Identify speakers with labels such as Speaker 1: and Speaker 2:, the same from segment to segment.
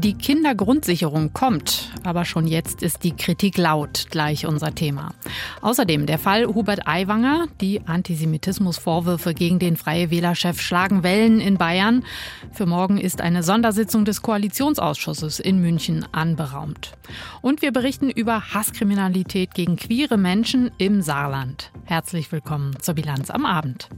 Speaker 1: Die Kindergrundsicherung kommt, aber schon jetzt ist die Kritik laut, gleich unser Thema. Außerdem der Fall Hubert Aiwanger, die Antisemitismusvorwürfe gegen den Freie Wählerchef schlagen Wellen in Bayern. Für morgen ist eine Sondersitzung des Koalitionsausschusses in München anberaumt. Und wir berichten über Hasskriminalität gegen queere Menschen im Saarland. Herzlich willkommen zur Bilanz am Abend.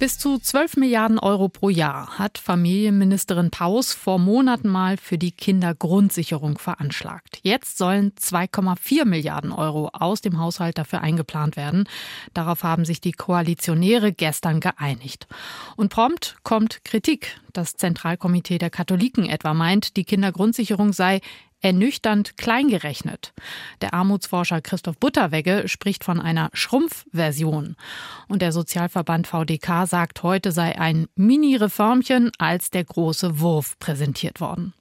Speaker 1: Bis zu 12 Milliarden Euro pro Jahr hat Familienministerin Paus vor Monaten mal für die Kindergrundsicherung veranschlagt. Jetzt sollen 2,4 Milliarden Euro aus dem Haushalt dafür eingeplant werden. Darauf haben sich die Koalitionäre gestern geeinigt. Und prompt kommt Kritik. Das Zentralkomitee der Katholiken etwa meint, die Kindergrundsicherung sei ernüchternd klein gerechnet. Der Armutsforscher Christoph Butterwegge spricht von einer Schrumpfversion. Und der Sozialverband VDK sagt, heute sei ein Mini-Reformchen als der große Wurf präsentiert worden.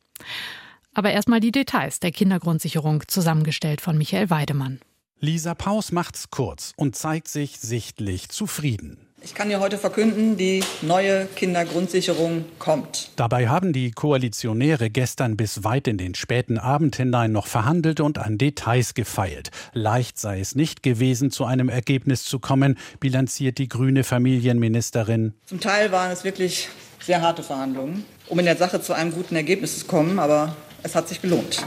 Speaker 1: Aber erstmal die Details der Kindergrundsicherung, zusammengestellt von Michael Weidemann.
Speaker 2: Lisa Paus macht's kurz und zeigt sich sichtlich zufrieden.
Speaker 3: Ich kann dir heute verkünden, die neue Kindergrundsicherung kommt.
Speaker 2: Dabei haben die Koalitionäre gestern bis weit in den späten Abend hinein noch verhandelt und an Details gefeilt. Leicht sei es nicht gewesen, zu einem Ergebnis zu kommen, bilanziert die grüne Familienministerin.
Speaker 3: Zum Teil waren es wirklich sehr harte Verhandlungen, um in der Sache zu einem guten Ergebnis zu kommen, aber es hat sich gelohnt.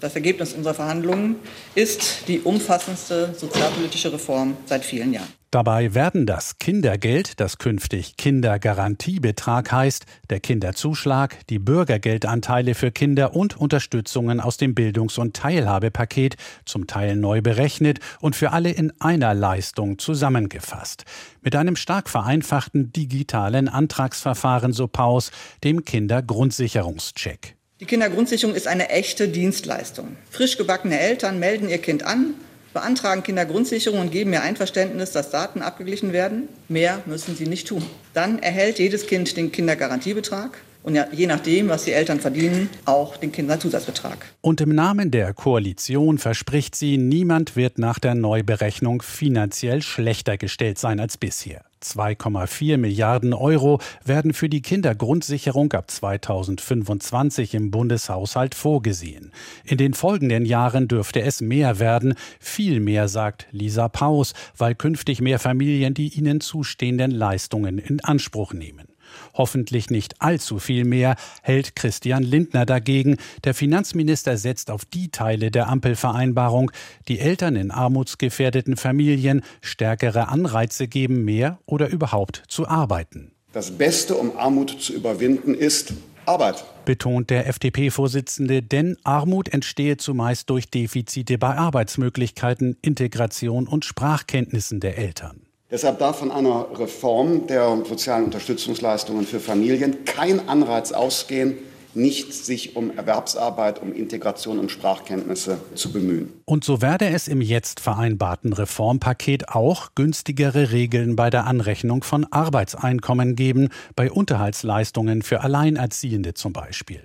Speaker 3: Das Ergebnis unserer Verhandlungen ist die umfassendste sozialpolitische Reform seit vielen Jahren.
Speaker 2: Dabei werden das Kindergeld, das künftig Kindergarantiebetrag heißt, der Kinderzuschlag, die Bürgergeldanteile für Kinder und Unterstützungen aus dem Bildungs- und Teilhabepaket zum Teil neu berechnet und für alle in einer Leistung zusammengefasst. Mit einem stark vereinfachten digitalen Antragsverfahren, so Paus, dem Kindergrundsicherungscheck.
Speaker 3: Die Kindergrundsicherung ist eine echte Dienstleistung. Frisch gebackene Eltern melden ihr Kind an, beantragen Kindergrundsicherung und geben ihr Einverständnis, dass Daten abgeglichen werden. Mehr müssen sie nicht tun. Dann erhält jedes Kind den Kindergarantiebetrag und je nachdem, was die Eltern verdienen, auch den Kinderzusatzbetrag.
Speaker 2: Und im Namen der Koalition verspricht sie, niemand wird nach der Neuberechnung finanziell schlechter gestellt sein als bisher. 2,4 Milliarden Euro werden für die Kindergrundsicherung ab 2025 im Bundeshaushalt vorgesehen. In den folgenden Jahren dürfte es mehr werden, viel mehr, sagt Lisa Paus, weil künftig mehr Familien die ihnen zustehenden Leistungen in Anspruch nehmen. Hoffentlich nicht allzu viel mehr, hält Christian Lindner dagegen. Der Finanzminister setzt auf die Teile der Ampelvereinbarung, die Eltern in armutsgefährdeten Familien stärkere Anreize geben, mehr oder überhaupt zu arbeiten.
Speaker 4: Das Beste, um Armut zu überwinden, ist Arbeit.
Speaker 2: Betont der FDP-Vorsitzende, denn Armut entstehe zumeist durch Defizite bei Arbeitsmöglichkeiten, Integration und Sprachkenntnissen der Eltern.
Speaker 4: Deshalb darf von einer Reform der sozialen Unterstützungsleistungen für Familien kein Anreiz ausgehen, nicht sich um Erwerbsarbeit, um Integration und Sprachkenntnisse zu bemühen.
Speaker 2: Und so werde es im jetzt vereinbarten Reformpaket auch günstigere Regeln bei der Anrechnung von Arbeitseinkommen geben, bei Unterhaltsleistungen für Alleinerziehende zum Beispiel.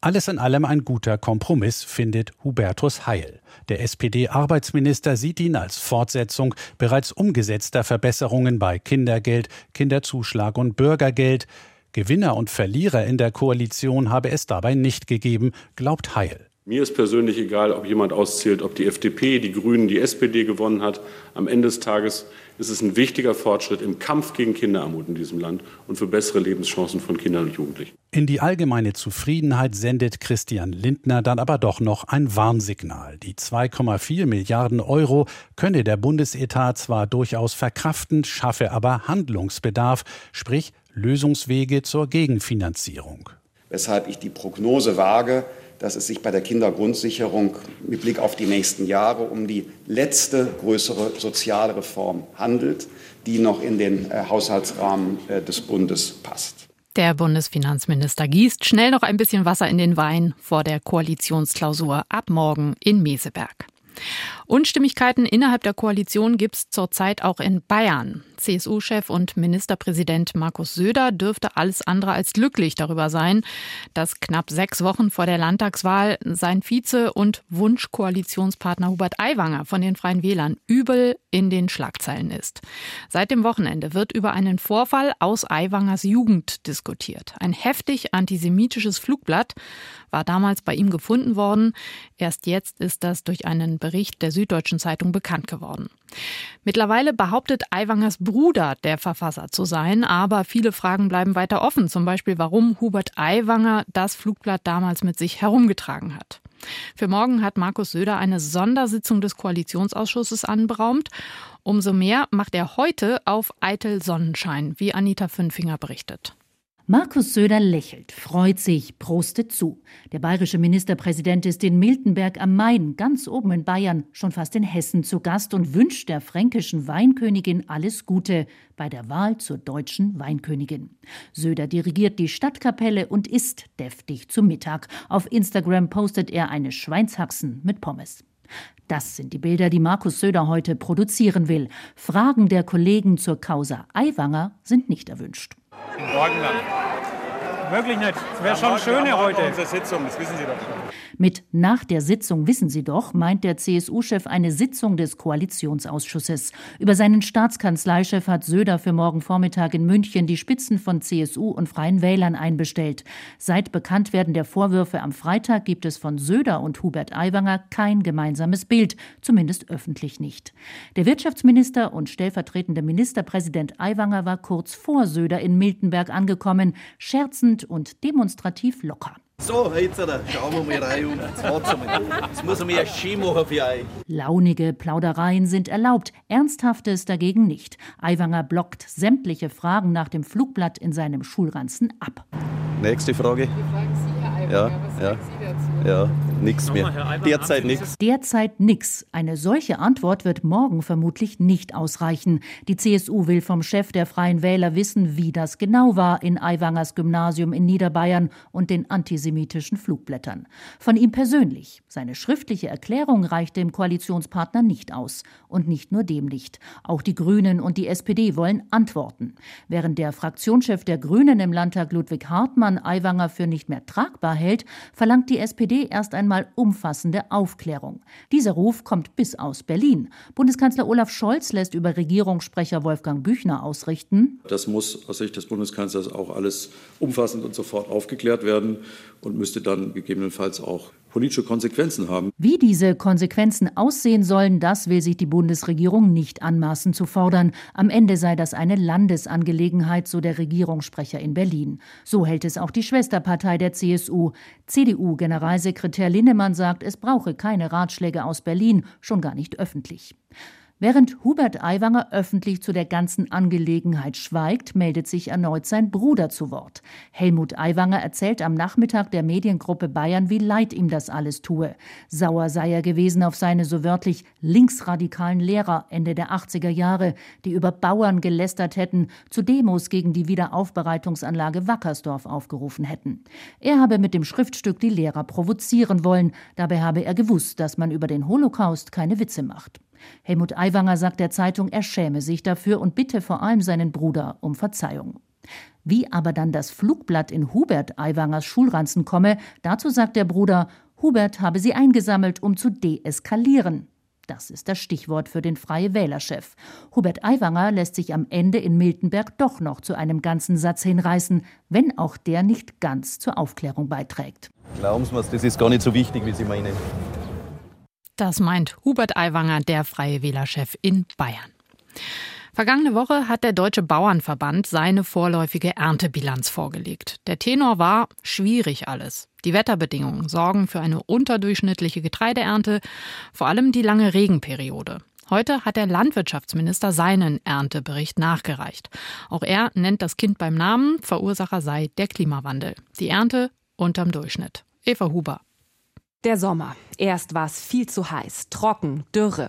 Speaker 2: Alles in allem ein guter Kompromiss, findet Hubertus Heil. Der SPD-Arbeitsminister sieht ihn als Fortsetzung bereits umgesetzter Verbesserungen bei Kindergeld, Kinderzuschlag und Bürgergeld. Gewinner und Verlierer in der Koalition habe es dabei nicht gegeben, glaubt Heil.
Speaker 5: Mir ist persönlich egal, ob jemand auszählt, ob die FDP, die Grünen, die SPD gewonnen hat. Am Ende des Tages ist es ein wichtiger Fortschritt im Kampf gegen Kinderarmut in diesem Land und für bessere Lebenschancen von Kindern und Jugendlichen.
Speaker 2: In die allgemeine Zufriedenheit sendet Christian Lindner dann aber doch noch ein Warnsignal. Die 2,4 Milliarden Euro könne der Bundesetat zwar durchaus verkraften, schaffe aber Handlungsbedarf, sprich Lösungswege zur Gegenfinanzierung.
Speaker 4: Weshalb ich die Prognose wage, dass es sich bei der Kindergrundsicherung mit Blick auf die nächsten Jahre um die letzte größere Sozialreform handelt, die noch in den äh, Haushaltsrahmen äh, des Bundes passt.
Speaker 1: Der Bundesfinanzminister gießt schnell noch ein bisschen Wasser in den Wein vor der Koalitionsklausur ab morgen in Meseberg. Unstimmigkeiten innerhalb der Koalition gibt es zurzeit auch in Bayern. CSU-Chef und Ministerpräsident Markus Söder dürfte alles andere als glücklich darüber sein, dass knapp sechs Wochen vor der Landtagswahl sein Vize- und Wunschkoalitionspartner Hubert Aiwanger von den Freien Wählern übel in den Schlagzeilen ist. Seit dem Wochenende wird über einen Vorfall aus Aiwangers Jugend diskutiert. Ein heftig antisemitisches Flugblatt war damals bei ihm gefunden worden. Erst jetzt ist das durch einen Bericht der Süddeutschen Zeitung bekannt geworden. Mittlerweile behauptet Aiwangers Bruder der Verfasser zu sein, aber viele Fragen bleiben weiter offen, zum Beispiel warum Hubert Aiwanger das Flugblatt damals mit sich herumgetragen hat. Für morgen hat Markus Söder eine Sondersitzung des Koalitionsausschusses anberaumt. Umso mehr macht er heute auf eitel Sonnenschein, wie Anita Fünfinger berichtet.
Speaker 6: Markus Söder lächelt, freut sich, prostet zu. Der bayerische Ministerpräsident ist in Miltenberg am Main, ganz oben in Bayern, schon fast in Hessen zu Gast und wünscht der fränkischen Weinkönigin alles Gute bei der Wahl zur deutschen Weinkönigin. Söder dirigiert die Stadtkapelle und isst deftig zu Mittag. Auf Instagram postet er eine Schweinshaxen mit Pommes. Das sind die Bilder, die Markus Söder heute produzieren will. Fragen der Kollegen zur Causa Aiwanger sind nicht erwünscht.
Speaker 7: Morgenland. Wirklich nicht. Es wäre schon schöner heute. Unsere Sitzung, das wissen Sie doch schon.
Speaker 6: Mit nach der Sitzung wissen Sie doch meint der CSU-Chef eine Sitzung des Koalitionsausschusses. Über seinen Staatskanzleichef hat Söder für morgen Vormittag in München die Spitzen von CSU und Freien Wählern einbestellt. Seit Bekanntwerden der Vorwürfe am Freitag gibt es von Söder und Hubert Aiwanger kein gemeinsames Bild, zumindest öffentlich nicht. Der Wirtschaftsminister und stellvertretende Ministerpräsident Aiwanger war kurz vor Söder in Miltenberg angekommen, scherzend und demonstrativ locker.
Speaker 8: So, jetzt schauen wir mal rein um. Jetzt muss er mir Ski machen für euch.
Speaker 6: Launige Plaudereien sind erlaubt, Ernsthaftes dagegen nicht. Aiwanger blockt sämtliche Fragen nach dem Flugblatt in seinem Schulranzen ab.
Speaker 8: Nächste Frage.
Speaker 9: Die fragen Sie, Herr Aiwanger,
Speaker 8: ja,
Speaker 9: was
Speaker 8: ja.
Speaker 9: sagen Sie dazu?
Speaker 8: Ja, nichts mehr. Derzeit nichts.
Speaker 6: Derzeit nix. Eine solche Antwort wird morgen vermutlich nicht ausreichen. Die CSU will vom Chef der Freien Wähler wissen, wie das genau war in Aiwangers Gymnasium in Niederbayern und den antisemitischen Flugblättern. Von ihm persönlich. Seine schriftliche Erklärung reicht dem Koalitionspartner nicht aus. Und nicht nur dem nicht. Auch die Grünen und die SPD wollen Antworten. Während der Fraktionschef der Grünen im Landtag Ludwig Hartmann Aiwanger für nicht mehr tragbar hält, verlangt die SPD erst einmal umfassende Aufklärung. Dieser Ruf kommt bis aus Berlin. Bundeskanzler Olaf Scholz lässt über Regierungssprecher Wolfgang Büchner ausrichten.
Speaker 10: Das muss aus Sicht des Bundeskanzlers auch alles umfassend und sofort aufgeklärt werden und müsste dann gegebenenfalls auch politische Konsequenzen haben.
Speaker 6: Wie diese Konsequenzen aussehen sollen, das will sich die Bundesregierung nicht anmaßen zu fordern. Am Ende sei das eine Landesangelegenheit, so der Regierungssprecher in Berlin. So hält es auch die Schwesterpartei der CSU. CDU-Generalsekretär Linnemann sagt, es brauche keine Ratschläge aus Berlin, schon gar nicht öffentlich. Während Hubert Aiwanger öffentlich zu der ganzen Angelegenheit schweigt, meldet sich erneut sein Bruder zu Wort. Helmut Aiwanger erzählt am Nachmittag der Mediengruppe Bayern, wie leid ihm das alles tue. Sauer sei er gewesen auf seine so wörtlich linksradikalen Lehrer Ende der 80er Jahre, die über Bauern gelästert hätten, zu Demos gegen die Wiederaufbereitungsanlage Wackersdorf aufgerufen hätten. Er habe mit dem Schriftstück die Lehrer provozieren wollen, dabei habe er gewusst, dass man über den Holocaust keine Witze macht. Helmut Aiwanger sagt der Zeitung, er schäme sich dafür und bitte vor allem seinen Bruder um Verzeihung. Wie aber dann das Flugblatt in Hubert Aiwangers Schulranzen komme, dazu sagt der Bruder, Hubert habe sie eingesammelt, um zu deeskalieren. Das ist das Stichwort für den Freie Wählerchef. Hubert Aiwanger lässt sich am Ende in Miltenberg doch noch zu einem ganzen Satz hinreißen, wenn auch der nicht ganz zur Aufklärung beiträgt.
Speaker 8: Glauben Sie mir, das ist gar nicht so wichtig, wie Sie meinen.
Speaker 1: Das meint Hubert Aiwanger, der Freie Wählerchef in Bayern. Vergangene Woche hat der Deutsche Bauernverband seine vorläufige Erntebilanz vorgelegt. Der Tenor war schwierig alles. Die Wetterbedingungen sorgen für eine unterdurchschnittliche Getreideernte, vor allem die lange Regenperiode. Heute hat der Landwirtschaftsminister seinen Erntebericht nachgereicht. Auch er nennt das Kind beim Namen, Verursacher sei der Klimawandel. Die Ernte unterm Durchschnitt. Eva Huber.
Speaker 11: Der Sommer. Erst war es viel zu heiß, trocken, Dürre.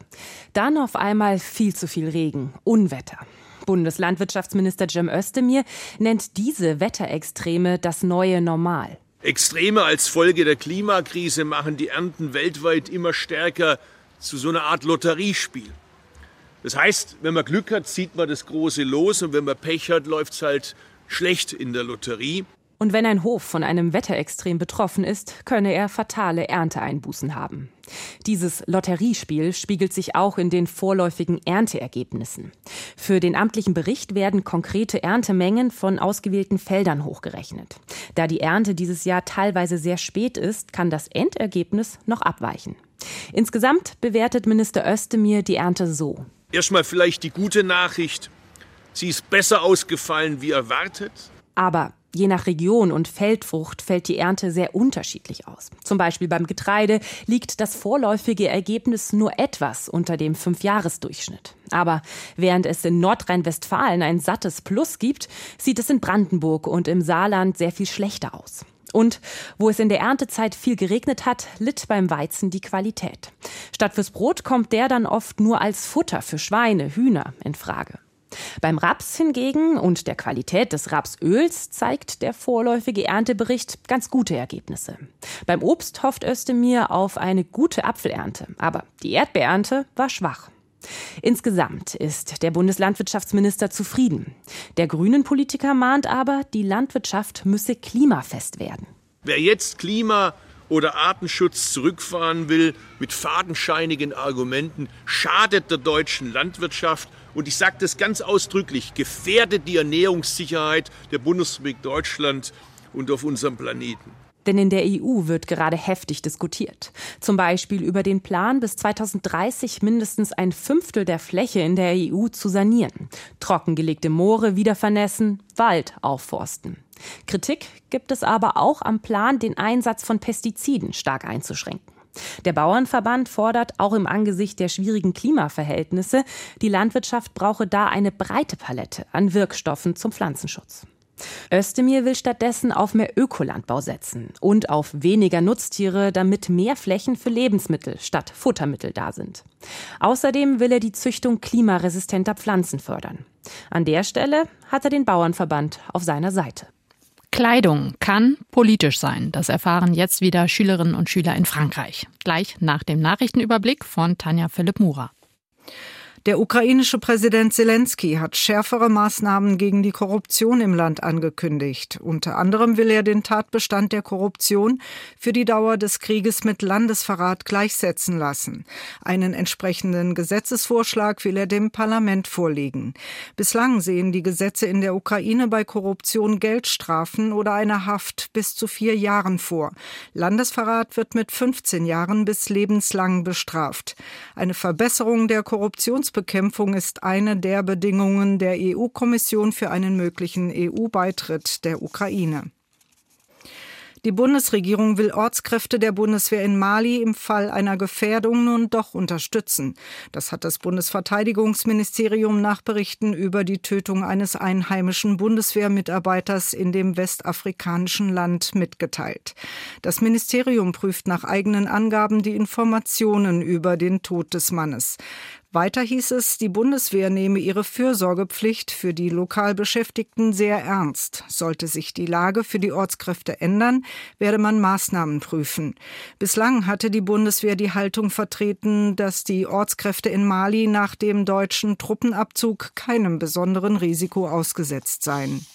Speaker 11: Dann auf einmal viel zu viel Regen, Unwetter. Bundeslandwirtschaftsminister Jim Özdemir nennt diese Wetterextreme das neue Normal.
Speaker 12: Extreme als Folge der Klimakrise machen die Ernten weltweit immer stärker
Speaker 9: zu so einer Art Lotteriespiel. Das heißt, wenn man Glück hat, zieht man das große Los und wenn man Pech hat, läuft es halt schlecht in der Lotterie.
Speaker 11: Und wenn ein Hof von einem Wetterextrem betroffen ist, könne er fatale Ernteeinbußen haben. Dieses Lotteriespiel spiegelt sich auch in den vorläufigen Ernteergebnissen. Für den amtlichen Bericht werden konkrete Erntemengen von ausgewählten Feldern hochgerechnet. Da die Ernte dieses Jahr teilweise sehr spät ist, kann das Endergebnis noch abweichen. Insgesamt bewertet Minister Özdemir die Ernte so.
Speaker 9: Erstmal vielleicht die gute Nachricht. Sie ist besser ausgefallen wie erwartet.
Speaker 11: Aber Je nach Region und Feldfrucht fällt die Ernte sehr unterschiedlich aus. Zum Beispiel beim Getreide liegt das vorläufige Ergebnis nur etwas unter dem Fünfjahresdurchschnitt. Aber während es in Nordrhein-Westfalen ein sattes Plus gibt, sieht es in Brandenburg und im Saarland sehr viel schlechter aus. Und wo es in der Erntezeit viel geregnet hat, litt beim Weizen die Qualität. Statt fürs Brot kommt der dann oft nur als Futter für Schweine, Hühner in Frage. Beim Raps hingegen und der Qualität des Rapsöls zeigt der vorläufige Erntebericht ganz gute Ergebnisse. Beim Obst hofft Özdemir auf eine gute Apfelernte, aber die Erdbeerernte war schwach. Insgesamt ist der Bundeslandwirtschaftsminister zufrieden. Der grünen Politiker mahnt aber, die Landwirtschaft müsse klimafest werden.
Speaker 9: Wer jetzt Klima oder Artenschutz zurückfahren will mit fadenscheinigen Argumenten, schadet der deutschen Landwirtschaft und ich sage das ganz ausdrücklich, gefährdet die Ernährungssicherheit der Bundesrepublik Deutschland und auf unserem Planeten.
Speaker 11: Denn in der EU wird gerade heftig diskutiert. Zum Beispiel über den Plan, bis 2030 mindestens ein Fünftel der Fläche in der EU zu sanieren. Trockengelegte Moore wieder vernässen, Wald aufforsten. Kritik gibt es aber auch am Plan, den Einsatz von Pestiziden stark einzuschränken. Der Bauernverband fordert auch im Angesicht der schwierigen Klimaverhältnisse, die Landwirtschaft brauche da eine breite Palette an Wirkstoffen zum Pflanzenschutz. Özdemir will stattdessen auf mehr Ökolandbau setzen und auf weniger Nutztiere, damit mehr Flächen für Lebensmittel statt Futtermittel da sind. Außerdem will er die Züchtung klimaresistenter Pflanzen fördern. An der Stelle hat er den Bauernverband auf seiner Seite.
Speaker 1: Kleidung kann politisch sein. Das erfahren jetzt wieder Schülerinnen und Schüler in Frankreich. Gleich nach dem Nachrichtenüberblick von Tanja Philipp Murer.
Speaker 12: Der ukrainische Präsident Zelensky hat schärfere Maßnahmen gegen die Korruption im Land angekündigt. Unter anderem will er den Tatbestand der Korruption für die Dauer des Krieges mit Landesverrat gleichsetzen lassen. Einen entsprechenden Gesetzesvorschlag will er dem Parlament vorlegen. Bislang sehen die Gesetze in der Ukraine bei Korruption Geldstrafen oder eine Haft bis zu vier Jahren vor. Landesverrat wird mit 15 Jahren bis lebenslang bestraft. Eine Verbesserung der Korruptions Armutsbekämpfung ist eine der Bedingungen der EU-Kommission für einen möglichen EU-Beitritt der Ukraine. Die Bundesregierung will Ortskräfte der Bundeswehr in Mali im Fall einer Gefährdung nun doch unterstützen. Das hat das Bundesverteidigungsministerium nach Berichten über die Tötung eines einheimischen Bundeswehrmitarbeiters in dem westafrikanischen Land mitgeteilt. Das Ministerium prüft nach eigenen Angaben die Informationen über den Tod des Mannes. Weiter hieß es, die Bundeswehr nehme ihre Fürsorgepflicht für die lokal Beschäftigten sehr ernst. Sollte sich die Lage für die Ortskräfte ändern, werde man Maßnahmen prüfen. Bislang hatte die Bundeswehr die Haltung vertreten, dass die Ortskräfte in Mali nach dem deutschen Truppenabzug keinem besonderen Risiko ausgesetzt seien.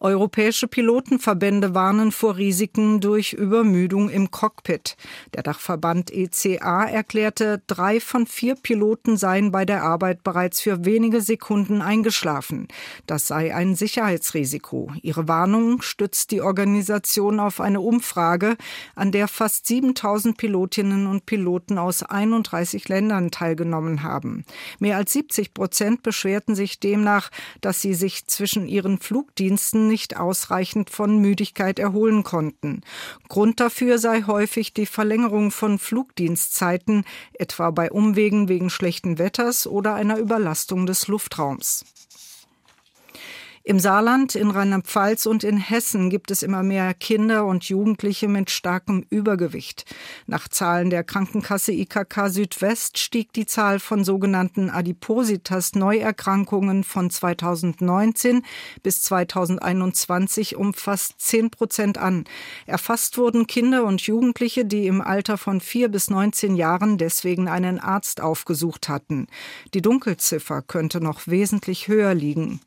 Speaker 12: Europäische Pilotenverbände warnen vor Risiken durch Übermüdung im Cockpit. Der Dachverband ECA erklärte, drei von vier Piloten seien bei der Arbeit bereits für wenige Sekunden eingeschlafen. Das sei ein Sicherheitsrisiko. Ihre Warnung stützt die Organisation auf eine Umfrage, an der fast 7000 Pilotinnen und Piloten aus 31 Ländern teilgenommen haben. Mehr als 70 Prozent beschwerten sich demnach, dass sie sich zwischen ihren Flugdiensten nicht ausreichend von Müdigkeit erholen konnten. Grund dafür sei häufig die Verlängerung von Flugdienstzeiten, etwa bei Umwegen wegen schlechten Wetters oder einer Überlastung des Luftraums. Im Saarland, in Rheinland-Pfalz und in Hessen gibt es immer mehr Kinder und Jugendliche mit starkem Übergewicht. Nach Zahlen der Krankenkasse IKK Südwest stieg die Zahl von sogenannten Adipositas-Neuerkrankungen von 2019 bis 2021 um fast 10 Prozent an. Erfasst wurden Kinder und Jugendliche, die im Alter von 4 bis 19 Jahren deswegen einen Arzt aufgesucht hatten. Die Dunkelziffer könnte noch wesentlich höher liegen.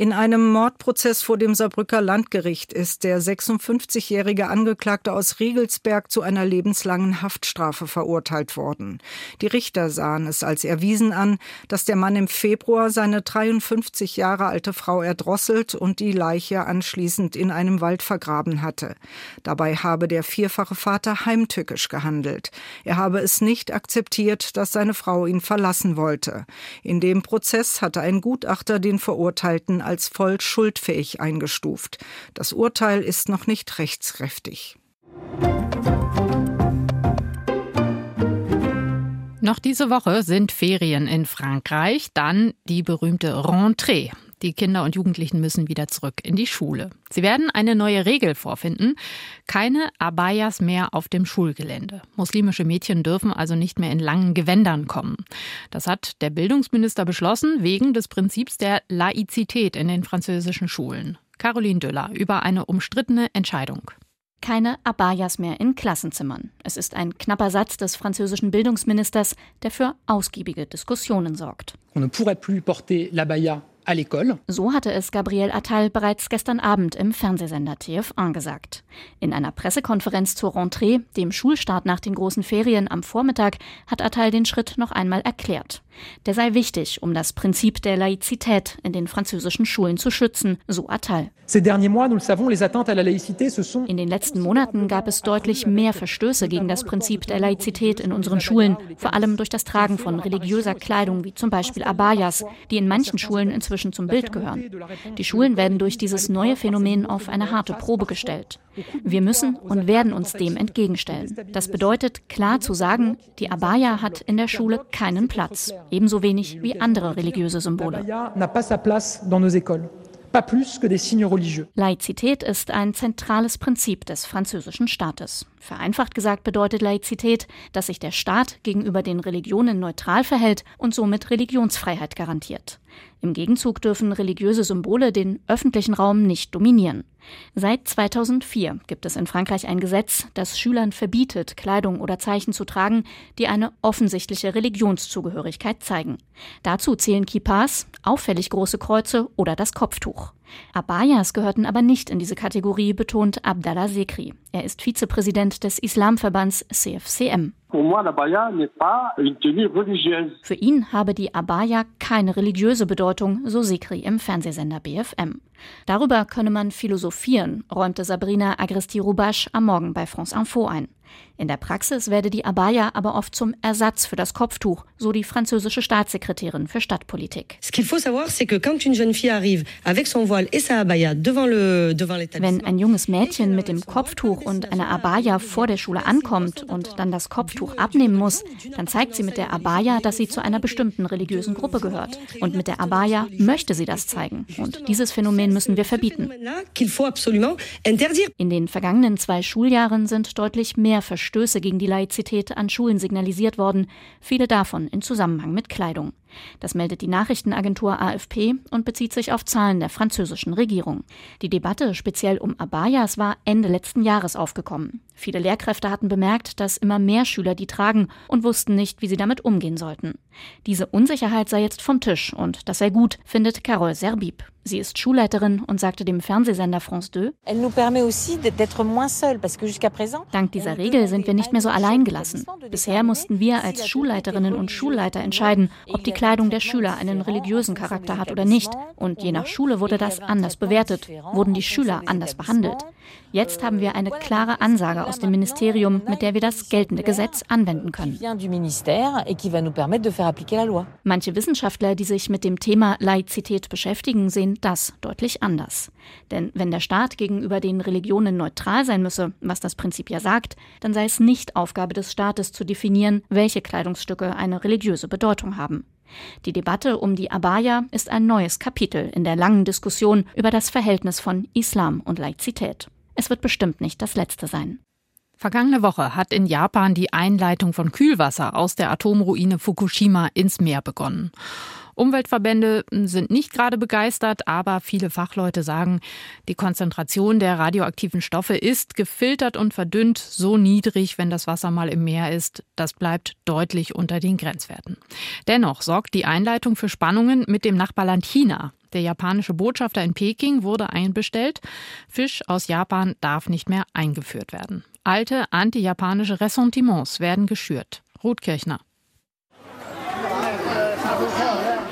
Speaker 12: In einem Mordprozess vor dem Saarbrücker Landgericht ist der 56-jährige Angeklagte aus Riegelsberg zu einer lebenslangen Haftstrafe verurteilt worden. Die Richter sahen es als erwiesen an, dass der Mann im Februar seine 53 Jahre alte Frau erdrosselt und die Leiche anschließend in einem Wald vergraben hatte. Dabei habe der vierfache Vater heimtückisch gehandelt. Er habe es nicht akzeptiert, dass seine Frau ihn verlassen wollte. In dem Prozess hatte ein Gutachter den Verurteilten als voll schuldfähig eingestuft. Das Urteil ist noch nicht rechtskräftig.
Speaker 1: Noch diese Woche sind Ferien in Frankreich, dann die berühmte Rentrée. Die Kinder und Jugendlichen müssen wieder zurück in die Schule. Sie werden eine neue Regel vorfinden. Keine Abayas mehr auf dem Schulgelände. Muslimische Mädchen dürfen also nicht mehr in langen Gewändern kommen. Das hat der Bildungsminister beschlossen wegen des Prinzips der Laizität in den französischen Schulen. Caroline Döller über eine umstrittene Entscheidung
Speaker 13: keine Abayas mehr in Klassenzimmern. Es ist ein knapper Satz des französischen Bildungsministers, der für ausgiebige Diskussionen sorgt.
Speaker 14: On ne pourrait plus porter l'abaya
Speaker 13: so hatte es Gabriel Attal bereits gestern Abend im Fernsehsender TF1 gesagt. In einer Pressekonferenz zur Rentrée, dem Schulstart nach den großen Ferien am Vormittag, hat Attal den Schritt noch einmal erklärt. Der sei wichtig, um das Prinzip der Laizität in den französischen Schulen zu schützen, so Attal. In den letzten Monaten gab es deutlich mehr Verstöße gegen das Prinzip der Laizität in unseren Schulen, vor allem durch das Tragen von religiöser Kleidung wie zum Beispiel Abayas, die in manchen Schulen inzwischen zum Bild gehören. Die Schulen werden durch dieses neue Phänomen auf eine harte Probe gestellt. Wir müssen und werden uns dem entgegenstellen. Das bedeutet, klar zu sagen, die Abaya hat in der Schule keinen Platz, ebenso wenig wie andere religiöse Symbole. Laizität ist ein zentrales Prinzip des französischen Staates. Vereinfacht gesagt bedeutet Laizität, dass sich der Staat gegenüber den Religionen neutral verhält und somit Religionsfreiheit garantiert. Im Gegenzug dürfen religiöse Symbole den öffentlichen Raum nicht dominieren. Seit 2004 gibt es in Frankreich ein Gesetz, das Schülern verbietet, Kleidung oder Zeichen zu tragen, die eine offensichtliche Religionszugehörigkeit zeigen. Dazu zählen Kippas, auffällig große Kreuze oder das Kopftuch. Abayas gehörten aber nicht in diese Kategorie, betont Abdallah Sekri. Er ist Vizepräsident des Islamverbands CFCM. Für ihn habe die Abaya keine religiöse Bedeutung, so Sekri im Fernsehsender BFM. Darüber könne man philosophieren, räumte Sabrina Agresti-Rubasch am Morgen bei France Info ein. In der Praxis werde die Abaya aber oft zum Ersatz für das Kopftuch, so die französische Staatssekretärin für Stadtpolitik. Wenn ein junges Mädchen mit dem Kopftuch und einer Abaya vor der Schule ankommt und dann das Kopftuch abnehmen muss, dann zeigt sie mit der Abaya, dass sie zu einer bestimmten religiösen Gruppe gehört. Und mit der Abaya möchte sie das zeigen. Und dieses Phänomen müssen wir verbieten. In den vergangenen zwei Schuljahren sind deutlich mehr Verstöße gegen die Laizität an Schulen signalisiert worden, viele davon in Zusammenhang mit Kleidung. Das meldet die Nachrichtenagentur AFP und bezieht sich auf Zahlen der französischen Regierung. Die Debatte speziell um Abayas war Ende letzten Jahres aufgekommen. Viele Lehrkräfte hatten bemerkt, dass immer mehr Schüler die tragen und wussten nicht, wie sie damit umgehen sollten. Diese Unsicherheit sei jetzt vom Tisch und das sei gut, findet Carole Serbib. Sie ist Schulleiterin und sagte dem Fernsehsender France 2, Dank dieser Regel sind wir nicht mehr so allein gelassen. Bisher mussten wir als Schulleiterinnen und Schulleiter entscheiden, ob die Kleidung der Schüler einen religiösen Charakter hat oder nicht. Und je nach Schule wurde das anders bewertet, wurden die Schüler anders behandelt. Jetzt haben wir eine klare Ansage aus dem Ministerium, mit der wir das geltende Gesetz anwenden können. Manche Wissenschaftler, die sich mit dem Thema Laizität beschäftigen, sehen das deutlich anders. Denn wenn der Staat gegenüber den Religionen neutral sein müsse, was das Prinzip ja sagt, dann sei es nicht Aufgabe des Staates zu definieren, welche Kleidungsstücke eine religiöse Bedeutung haben. Die Debatte um die Abaya ist ein neues Kapitel in der langen Diskussion über das Verhältnis von Islam und Laizität. Es wird bestimmt nicht das letzte sein.
Speaker 1: Vergangene Woche hat in Japan die Einleitung von Kühlwasser aus der Atomruine Fukushima ins Meer begonnen. Umweltverbände sind nicht gerade begeistert, aber viele Fachleute sagen, die Konzentration der radioaktiven Stoffe ist gefiltert und verdünnt so niedrig, wenn das Wasser mal im Meer ist. Das bleibt deutlich unter den Grenzwerten. Dennoch sorgt die Einleitung für Spannungen mit dem Nachbarland China. Der japanische Botschafter in Peking wurde einbestellt. Fisch aus Japan darf nicht mehr eingeführt werden. Alte anti-japanische Ressentiments werden geschürt. Ruth Kirchner.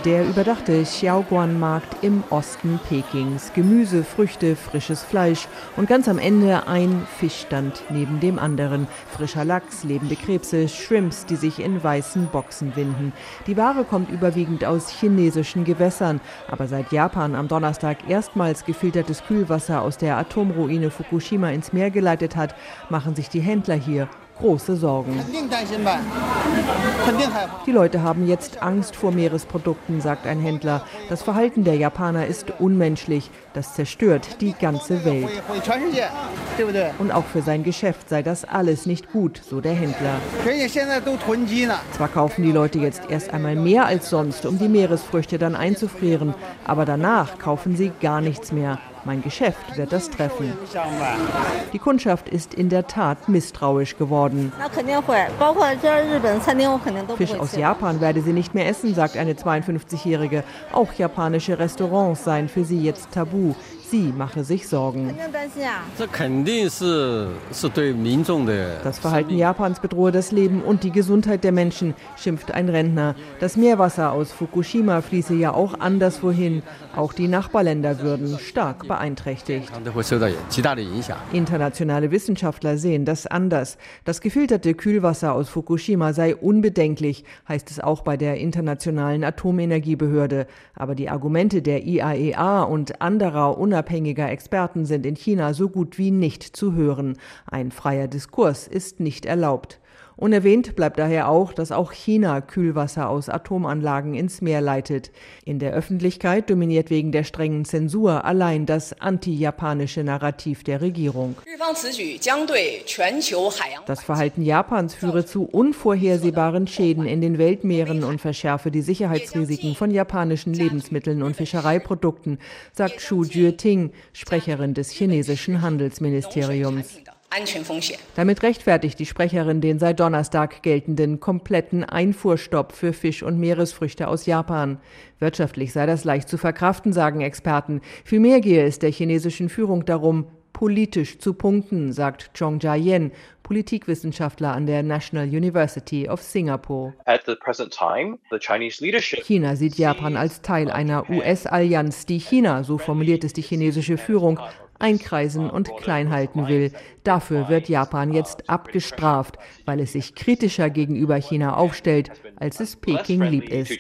Speaker 15: Der überdachte Xiaoguan-Markt im Osten Pekings. Gemüse, Früchte, frisches Fleisch und ganz am Ende ein Fischstand neben dem anderen. Frischer Lachs, lebende Krebse, Shrimps, die sich in weißen Boxen winden. Die Ware kommt überwiegend aus chinesischen Gewässern. Aber seit Japan am Donnerstag erstmals gefiltertes Kühlwasser aus der Atomruine Fukushima ins Meer geleitet hat, machen sich die Händler hier große Sorgen. Die Leute haben jetzt Angst vor Meeresprodukten, sagt ein Händler. Das Verhalten der Japaner ist unmenschlich. Das zerstört die ganze Welt. Und auch für sein Geschäft sei das alles nicht gut, so der Händler. Zwar kaufen die Leute jetzt erst einmal mehr als sonst, um die Meeresfrüchte dann einzufrieren, aber danach kaufen sie gar nichts mehr. Mein Geschäft wird das treffen. Die Kundschaft ist in der Tat misstrauisch geworden. Fisch aus Japan werde sie nicht mehr essen, sagt eine 52-Jährige. Auch japanische Restaurants seien für sie jetzt tabu. Sie mache sich Sorgen. Das Verhalten Japans bedrohe das Leben und die Gesundheit der Menschen, schimpft ein Rentner. Das Meerwasser aus Fukushima fließe ja auch anderswohin. Auch die Nachbarländer würden stark beeinträchtigt. Internationale Wissenschaftler sehen das anders. Das gefilterte Kühlwasser aus Fukushima sei unbedenklich, heißt es auch bei der Internationalen Atomenergiebehörde. Aber die Argumente der IAEA e und anderer unabhängiger Experten sind in China so gut wie nicht zu hören. Ein freier Diskurs ist nicht erlaubt. Unerwähnt bleibt daher auch, dass auch China Kühlwasser aus Atomanlagen ins Meer leitet. In der Öffentlichkeit dominiert wegen der strengen Zensur allein das anti-japanische Narrativ der Regierung. Das Verhalten Japans führe zu unvorhersehbaren Schäden in den Weltmeeren und verschärfe die Sicherheitsrisiken von japanischen Lebensmitteln und Fischereiprodukten, sagt Xu Jieting, Sprecherin des chinesischen Handelsministeriums. Damit rechtfertigt die Sprecherin den seit Donnerstag geltenden kompletten Einfuhrstopp für Fisch und Meeresfrüchte aus Japan. Wirtschaftlich sei das leicht zu verkraften, sagen Experten. Vielmehr gehe es der chinesischen Führung darum, politisch zu punkten, sagt Chong Jia-yen, Politikwissenschaftler an der National University of Singapore. China sieht Japan als Teil einer US-Allianz, die China, so formuliert es die chinesische Führung, einkreisen und klein halten will. Dafür wird Japan jetzt abgestraft, weil es sich kritischer gegenüber China aufstellt, als es Peking lieb ist.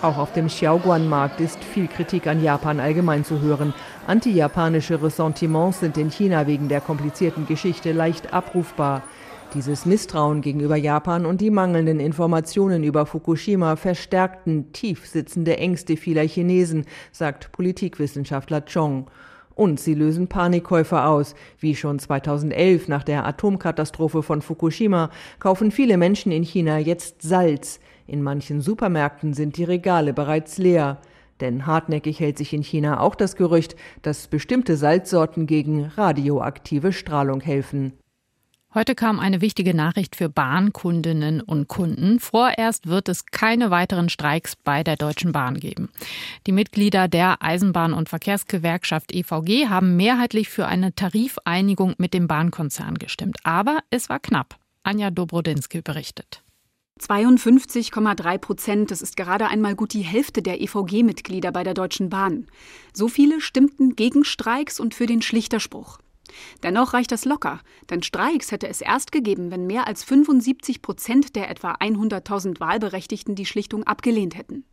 Speaker 15: Auch auf dem Xiaoguan-Markt ist viel Kritik an Japan allgemein zu hören. Anti-japanische Ressentiments sind in China wegen der komplizierten Geschichte leicht abrufbar. Dieses Misstrauen gegenüber Japan und die mangelnden Informationen über Fukushima verstärkten tief sitzende Ängste vieler Chinesen, sagt Politikwissenschaftler Chong. Und sie lösen Panikkäufe aus. Wie schon 2011 nach der Atomkatastrophe von Fukushima kaufen viele Menschen in China jetzt Salz. In manchen Supermärkten sind die Regale bereits leer. Denn hartnäckig hält sich in China auch das Gerücht, dass bestimmte Salzsorten gegen radioaktive Strahlung helfen.
Speaker 1: Heute kam eine wichtige Nachricht für Bahnkundinnen und Kunden. Vorerst wird es keine weiteren Streiks bei der Deutschen Bahn geben. Die Mitglieder der Eisenbahn- und Verkehrsgewerkschaft EVG haben mehrheitlich für eine Tarifeinigung mit dem Bahnkonzern gestimmt. Aber es war knapp. Anja Dobrodinsky berichtet.
Speaker 16: 52,3 Prozent, das ist gerade einmal gut die Hälfte der EVG-Mitglieder bei der Deutschen Bahn. So viele stimmten gegen Streiks und für den Schlichterspruch. Dennoch reicht das locker, denn Streiks hätte es erst gegeben, wenn mehr als 75 Prozent der etwa 100.000 Wahlberechtigten die Schlichtung abgelehnt hätten.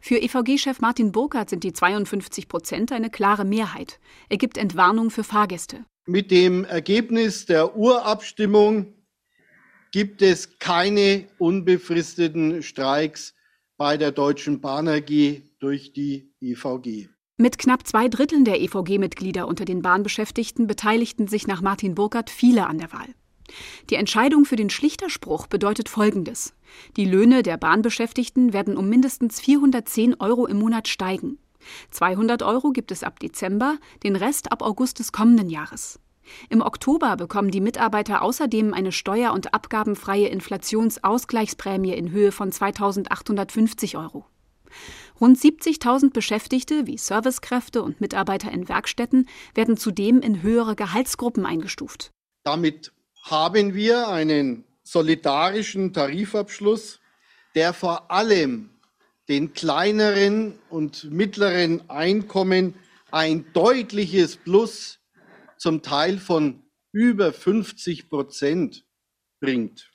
Speaker 16: Für EVG-Chef Martin Burkhardt sind die 52 Prozent eine klare Mehrheit. Er gibt Entwarnung für Fahrgäste.
Speaker 17: Mit dem Ergebnis der Urabstimmung gibt es keine unbefristeten Streiks bei der Deutschen Bahn AG durch die EVG.
Speaker 16: Mit knapp zwei Dritteln der EVG-Mitglieder unter den Bahnbeschäftigten beteiligten sich nach Martin Burkhardt viele an der Wahl. Die Entscheidung für den Schlichterspruch bedeutet Folgendes. Die Löhne der Bahnbeschäftigten werden um mindestens 410 Euro im Monat steigen. 200 Euro gibt es ab Dezember, den Rest ab August des kommenden Jahres. Im Oktober bekommen die Mitarbeiter außerdem eine steuer- und abgabenfreie Inflationsausgleichsprämie in Höhe von 2850 Euro. Rund 70.000 Beschäftigte wie Servicekräfte und Mitarbeiter in Werkstätten werden zudem in höhere Gehaltsgruppen eingestuft.
Speaker 17: Damit haben wir einen solidarischen Tarifabschluss, der vor allem den kleineren und mittleren Einkommen ein deutliches Plus zum Teil von über 50 Prozent bringt.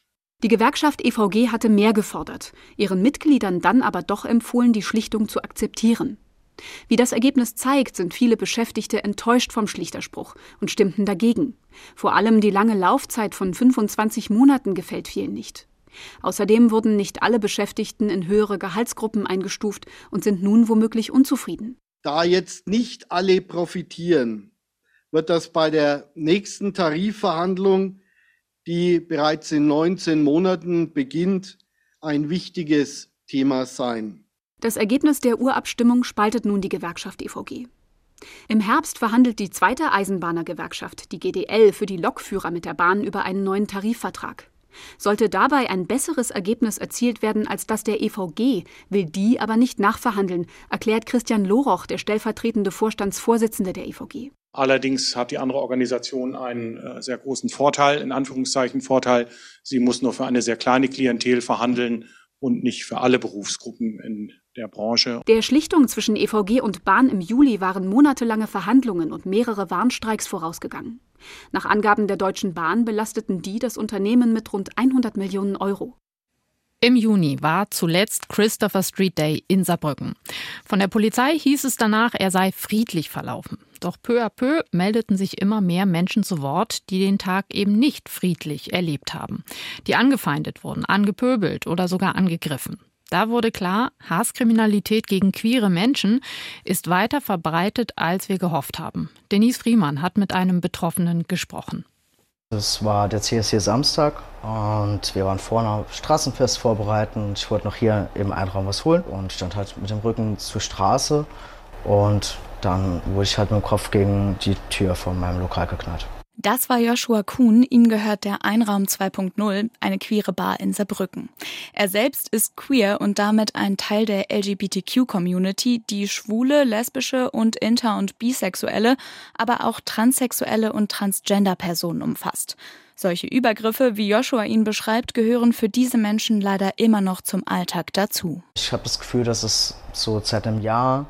Speaker 16: Die Gewerkschaft EVG hatte mehr gefordert, ihren Mitgliedern dann aber doch empfohlen, die Schlichtung zu akzeptieren. Wie das Ergebnis zeigt, sind viele Beschäftigte enttäuscht vom Schlichterspruch und stimmten dagegen. Vor allem die lange Laufzeit von 25 Monaten gefällt vielen nicht. Außerdem wurden nicht alle Beschäftigten in höhere Gehaltsgruppen eingestuft und sind nun womöglich unzufrieden.
Speaker 17: Da jetzt nicht alle profitieren, wird das bei der nächsten Tarifverhandlung die bereits in 19 Monaten beginnt, ein wichtiges Thema sein.
Speaker 16: Das Ergebnis der Urabstimmung spaltet nun die Gewerkschaft EVG. Im Herbst verhandelt die zweite Eisenbahnergewerkschaft, die GDL, für die Lokführer mit der Bahn über einen neuen Tarifvertrag. Sollte dabei ein besseres Ergebnis erzielt werden als das der EVG, will die aber nicht nachverhandeln, erklärt Christian Loroch, der stellvertretende Vorstandsvorsitzende der EVG.
Speaker 18: Allerdings hat die andere Organisation einen äh, sehr großen Vorteil, in Anführungszeichen Vorteil. Sie muss nur für eine sehr kleine Klientel verhandeln und nicht für alle Berufsgruppen in der Branche.
Speaker 16: Der Schlichtung zwischen EVG und Bahn im Juli waren monatelange Verhandlungen und mehrere Warnstreiks vorausgegangen. Nach Angaben der Deutschen Bahn belasteten die das Unternehmen mit rund 100 Millionen Euro.
Speaker 1: Im Juni war zuletzt Christopher Street Day in Saarbrücken. Von der Polizei hieß es danach, er sei friedlich verlaufen. Doch peu à peu meldeten sich immer mehr Menschen zu Wort, die den Tag eben nicht friedlich erlebt haben, die angefeindet wurden, angepöbelt oder sogar angegriffen. Da wurde klar, Hasskriminalität gegen queere Menschen ist weiter verbreitet, als wir gehofft haben. Denise Friemann hat mit einem Betroffenen gesprochen.
Speaker 19: Es war der CSC Samstag und wir waren vorne Straßenfest vorbereiten ich wollte noch hier im Einraum was holen und stand halt mit dem Rücken zur Straße und dann wurde ich halt mit dem Kopf gegen die Tür von meinem Lokal geknallt.
Speaker 20: Das war Joshua Kuhn. Ihm gehört der Einraum 2.0, eine queere Bar in Saarbrücken. Er selbst ist queer und damit ein Teil der LGBTQ-Community, die schwule, lesbische und inter- und bisexuelle, aber auch transsexuelle und transgender-Personen umfasst. Solche Übergriffe, wie Joshua ihn beschreibt, gehören für diese Menschen leider immer noch zum Alltag dazu.
Speaker 19: Ich habe das Gefühl, dass es so seit einem Jahr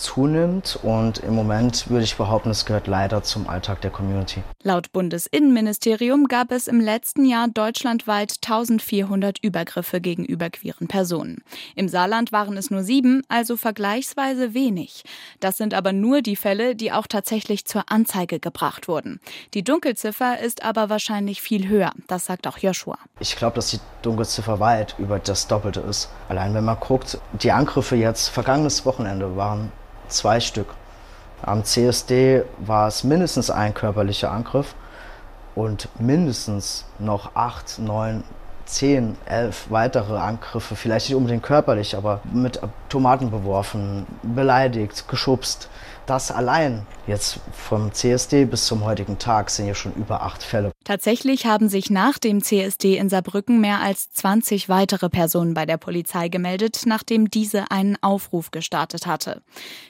Speaker 19: zunimmt und im Moment würde ich behaupten, es gehört leider zum Alltag der Community.
Speaker 20: Laut Bundesinnenministerium gab es im letzten Jahr deutschlandweit 1400 Übergriffe gegenüber queeren Personen. Im Saarland waren es nur sieben, also vergleichsweise wenig. Das sind aber nur die Fälle, die auch tatsächlich zur Anzeige gebracht wurden. Die Dunkelziffer ist aber wahrscheinlich viel höher, das sagt auch Joshua.
Speaker 19: Ich glaube, dass die Dunkelziffer weit über das Doppelte ist. Allein wenn man guckt, die Angriffe jetzt vergangenes Wochenende waren zwei Stück. Am CSD war es mindestens ein körperlicher Angriff und mindestens noch acht, neun, zehn, elf weitere Angriffe, vielleicht nicht unbedingt körperlich, aber mit Tomaten beworfen, beleidigt, geschubst. Das allein jetzt vom CSD bis zum heutigen Tag sind ja schon über acht Fälle.
Speaker 20: Tatsächlich haben sich nach dem CSD in Saarbrücken mehr als 20 weitere Personen bei der Polizei gemeldet, nachdem diese einen Aufruf gestartet hatte.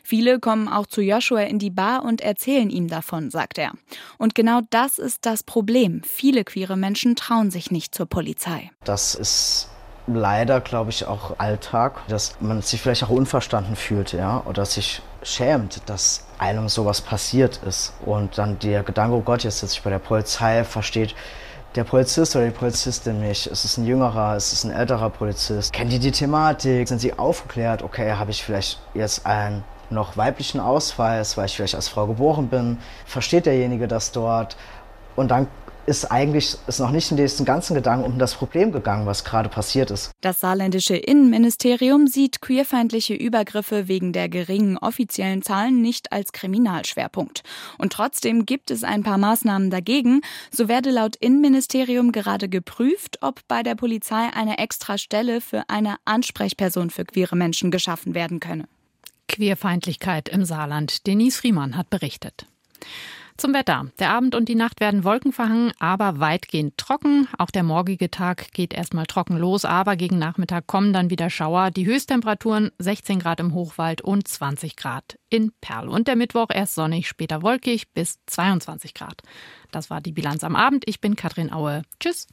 Speaker 20: Viele kommen auch zu Joshua in die Bar und erzählen ihm davon, sagt er. Und genau das ist das Problem. Viele queere Menschen trauen sich nicht zur Polizei.
Speaker 19: Das ist leider, glaube ich, auch Alltag, dass man sich vielleicht auch unverstanden fühlt, ja, oder sich schämt, dass einem sowas passiert ist. Und dann der Gedanke, oh Gott, jetzt sitze ich bei der Polizei, versteht der Polizist oder die Polizistin mich? Ist es ein jüngerer, ist es ein älterer Polizist? Kennen die die Thematik? Sind sie aufgeklärt? Okay, habe ich vielleicht jetzt einen noch weiblichen Ausweis, weil ich vielleicht als Frau geboren bin? Versteht derjenige das dort? Und dann ist eigentlich ist noch nicht in diesen ganzen Gedanken um das Problem gegangen, was gerade passiert ist.
Speaker 20: Das saarländische Innenministerium sieht queerfeindliche Übergriffe wegen der geringen offiziellen Zahlen nicht als Kriminalschwerpunkt. Und trotzdem gibt es ein paar Maßnahmen dagegen. So werde laut Innenministerium gerade geprüft, ob bei der Polizei eine extra Stelle für eine Ansprechperson für queere Menschen geschaffen werden könne.
Speaker 1: Queerfeindlichkeit im Saarland. Denise Friemann hat berichtet. Zum Wetter. Der Abend und die Nacht werden wolkenverhangen, aber weitgehend trocken. Auch der morgige Tag geht erstmal trocken los, aber gegen Nachmittag kommen dann wieder Schauer. Die Höchsttemperaturen 16 Grad im Hochwald und 20 Grad in Perl. Und der Mittwoch erst sonnig, später wolkig bis 22 Grad. Das war die Bilanz am Abend. Ich bin Katrin Aue. Tschüss.